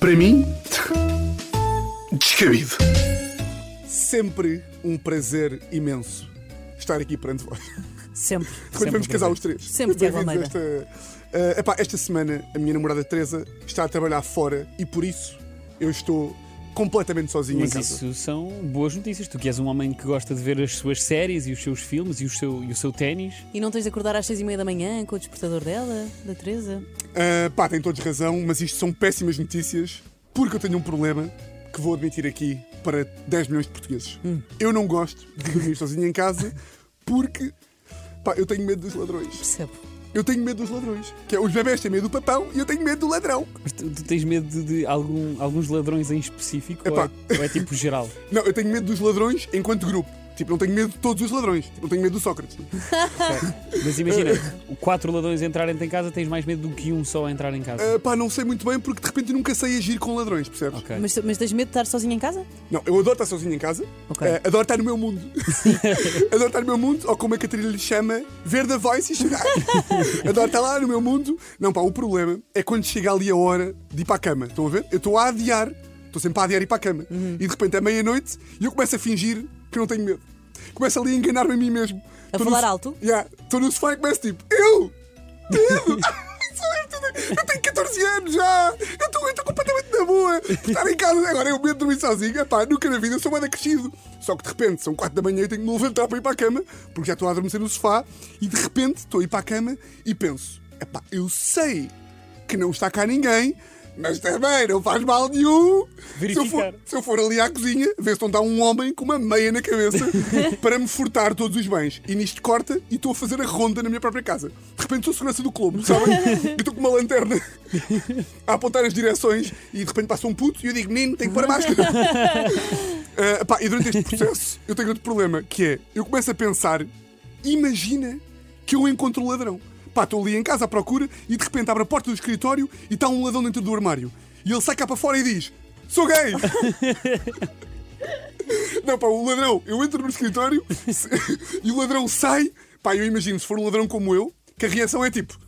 Para mim, descabido. Sempre um prazer imenso estar aqui perante vós. Sempre. Quando Sempre vamos um casar os três. Sempre, Bem-vindos Almeida. Esta, Eh, epá, esta semana a minha namorada Teresa está a trabalhar fora e por isso eu estou completamente sozinho Mas em casa. isso são boas notícias. Tu que és um homem que gosta de ver as suas séries e os seus filmes e o seu, e o seu ténis. E não tens de acordar às seis e meia da manhã com o despertador dela, da Teresa? Ah, pá, tem todos razão, mas isto são péssimas notícias porque eu tenho um problema que vou admitir aqui para 10 milhões de portugueses. Eu não gosto de dormir sozinho em casa porque pá, eu tenho medo dos ladrões. Percebo. Eu tenho medo dos ladrões. Que é, os bebés têm medo do papão e eu tenho medo do ladrão. Mas tu, tu tens medo de, de algum- alguns ladrões em específico ou é, ou é tipo geral? Não, eu tenho medo dos ladrões enquanto grupo. Tipo, não tenho medo de todos os ladrões. Tipo, não tenho medo do Sócrates. Mas imagina, quatro ladrões entrarem em casa, tens mais medo do que um só entrar em casa. Ah, pá, não sei muito bem porque de repente eu nunca sei agir com ladrões, percebes? Ok. Mas, mas tens medo de estar sozinha em casa? Não, eu adoro estar sozinho em casa. Ok. Ah, adoro estar no meu mundo. adoro estar no meu mundo, ou como a Catarina lhe chama, ver da voice e chegar. adoro estar lá no meu mundo. Não, pá, o problema é quando chega ali a hora de ir para a cama. Estão a ver? Eu estou a adiar. Estou sempre a adiar ir para a cama. Uhum. E de repente é meia-noite e eu começo a fingir que não tenho medo. Começo ali a enganar-me a mim mesmo. A Tô no falar so- alto? Yeah, Estou no sofá e começo tipo, eu! Eu, tenho 14 anos já! Eu estou completamente na boa! Estar em casa, agora eu medo de dormir sozinho. Epá, nunca na vida sou mais crescido. Só que de repente são 4 da manhã e tenho que me levantar para ir para a cama, porque já estou a adormecer no sofá, e de repente estou a ir para a cama e penso: epá, eu sei que não está cá ninguém. Mas também não faz mal nenhum. Se eu, for, se eu for ali à cozinha, ver se não está um homem com uma meia na cabeça para me furtar todos os bens. E nisto corta e estou a fazer a ronda na minha própria casa. De repente sou segurança do Colombo, sabem? Eu estou com uma lanterna a apontar as direções e de repente passa um puto e eu digo, menino, tenho que pôr a máscara. Ah, pá, e durante este processo eu tenho outro problema, que é, eu começo a pensar, imagina que eu encontro o ladrão. Pá, estou ali em casa à procura e de repente abre a porta do escritório e está um ladrão dentro do armário. E ele sai cá para fora e diz, sou gay! Não, pá, o ladrão, eu entro no escritório e o ladrão sai. Pá, eu imagino, se for um ladrão como eu, que a reação é tipo.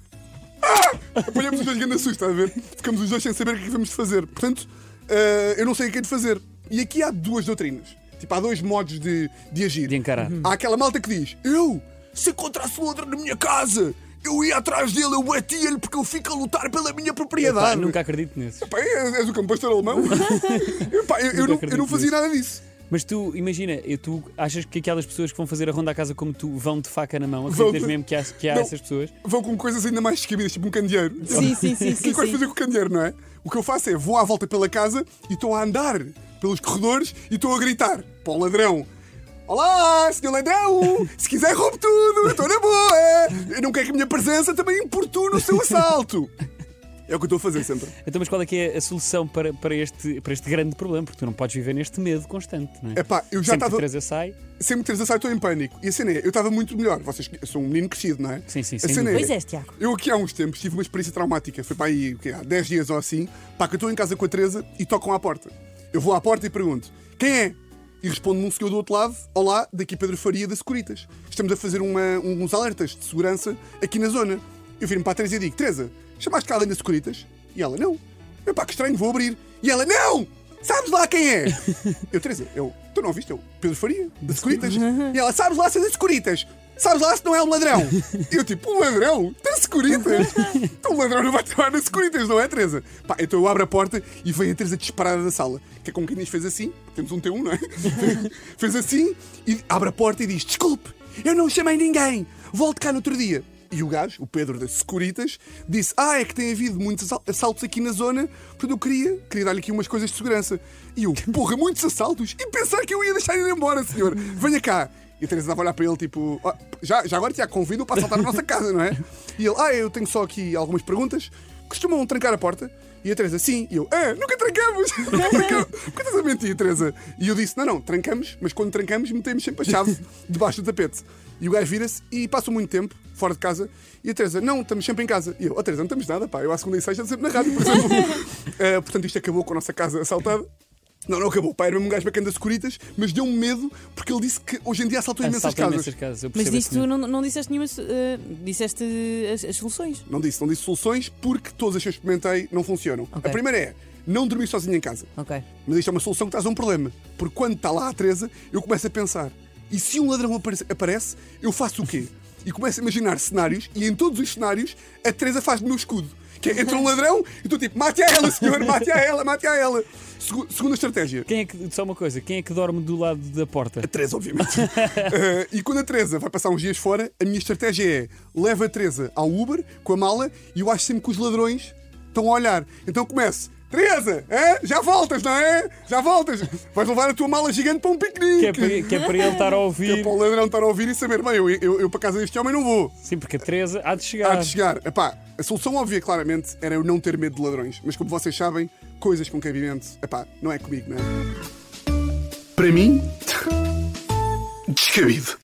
Ah! Apanhamos os dois grande susto, está a ver? Ficamos os dois sem saber o que é que vamos fazer. Portanto, ah, eu não sei o que é de fazer. E aqui há duas doutrinas. Tipo, há dois modos de, de agir. De encarar. Há aquela malta que diz: Eu, se encontrasse um ladrão na minha casa, eu ia atrás dele, eu batia-lhe porque eu fico a lutar pela minha Pá, propriedade. nunca acredito nesses. Pá, és, és o campo alemão? Pá, eu, eu não, eu não fazia nada disso. Mas tu, imagina, eu- tu achas que aquelas pessoas que vão fazer a ronda à casa como tu vão de faca na mão? Acreditas mesmo que há, que há Não. essas pessoas? Vão com coisas ainda mais descabidas, tipo um candeeiro. Sim, sim, sim, O que é que vais fazer com o candeeiro, não é? O que eu faço é vou à volta pela casa e estou a andar pelos corredores e estou a gritar para o ladrão. Olá, senhor ladrão! Se quiser, roube tudo! Eu estou na boa! Eu não quero que a minha presença também importune o seu assalto! É o que eu estou a fazer sempre. Então, mas qual é que é a solução para, para, este, para este grande problema? Porque tu não podes viver neste medo constante, não é? Epá, eu já Sempre que estava. a Teresa sai, Sempre que Teresa sai, estou em pânico. E a cena é, eu estava muito melhor. Vocês eu sou um menino crescido, não é? Sim, sim, A cena é, Pois és, Tiago. Eu aqui há uns tempos tive uma experiência traumática. Foi para aí, o quê? há 10 dias ou assim. Pá, que eu estou em casa com a Teresa e tocam à porta. Eu vou à porta e pergunto: quem é? E responde-me um senhor do outro lado: Olá, daqui Pedro Faria da Securitas. Estamos a fazer uma- uns alertas de segurança aqui na zona. Eu viro-me para a Teresa e digo: Teresa, chamaste cá alguém da Securitas? E ela: Não. Eu, pá, que estranho, vou abrir. E ela: Não! Sabes lá quem é? Eu, Teresa, eu, tu não ouviste? Eu, Pedro Faria, da Securitas. E ela: Sabes lá se é da Securitas? Sabes lá se não é um ladrão? E eu, tipo, um ladrão? Da Securitas? Então o ladrão não vai trabalhar na Securitas, não é, Teresa? Pá, então eu abro a porta e vem a Teresa disparada da sala. Que é como quem diz, fez assim. Temos um T1, não é? fez assim e abre a porta e diz: Desculpe, eu não chamei ninguém. Volte cá no outro dia. E o gajo, o Pedro da Securitas, disse: Ah, é que tem havido muitos assal- assaltos aqui na zona, portanto eu queria, queria dar-lhe aqui umas coisas de segurança. E eu, porra, muitos assaltos? E pensar que eu ia deixar ele embora, senhor. Venha cá. E a Teresa estava a olhar para ele, tipo, "Ah, já, já agora te convido para assaltar a nossa casa, não é? E ele, ah, eu tenho só aqui algumas perguntas. Costumam trancar a porta? E a Teresa, sim. E eu, ah, nunca trancamos! Nunca trancamos! Por que estás a mentir, Teresa? E eu disse, não, não, trancamos, mas quando trancamos, metemos sempre a chave debaixo do tapete. E o gajo vira-se e passa muito tempo fora de casa. E a Teresa, não, estamos sempre em casa. E eu, oh Teresa, não estamos nada, pá. Eu à segunda e sexta sempre na rádio, por exemplo. Eh, portanto, isto acabou com a nossa casa assaltada. Não, não acabou. Pá, era mesmo um gajo bacana das securitas, mas deu-me medo porque ele disse que hoje em dia assaltam imensas casas. imensas casas. Eu Mas esse tu não, não disseste nenhuma. eh, disseste as, as soluções. Não disse, não disse soluções porque todas as que eu experimentei não funcionam. Ok. A primeira é não dormir sozinho em casa. Ok. Mas isto é uma solução que traz um problema. Porque quando está lá a Teresa, eu começo a pensar: e se um ladrão aparece, aparece, eu faço o quê? E começo a imaginar cenários, e em todos os cenários, a Teresa faz-me meu escudo. Que é, entra um ladrão e tu tipo, mate a ela, senhor, mate a ela, mate a ela. Segu- segunda estratégia. Quem é que, só uma coisa, quem é que dorme do lado da porta? A Teresa, obviamente. Eh, e quando a Teresa vai passar uns dias fora, a minha estratégia é leva a Teresa ao Uber com a mala e eu acho sempre que os ladrões estão a olhar. Então começo. Teresa, é? já voltas, não é? Já voltas. Vais levar a tua mala gigante para um piquenique. Que é para, que é para ele estar a Que é ouvir. para o ladrão estar a ouvir e saber, bem, eu, eu, eu para casa deste homem não vou. Sim, porque a Teresa há de Há chegar. de chegar. Epá, a solução óbvia, claramente, era eu não ter medo de ladrões. Mas como vocês sabem, coisas com cabimento, epá, não é comigo, não é? Para mim, descabido.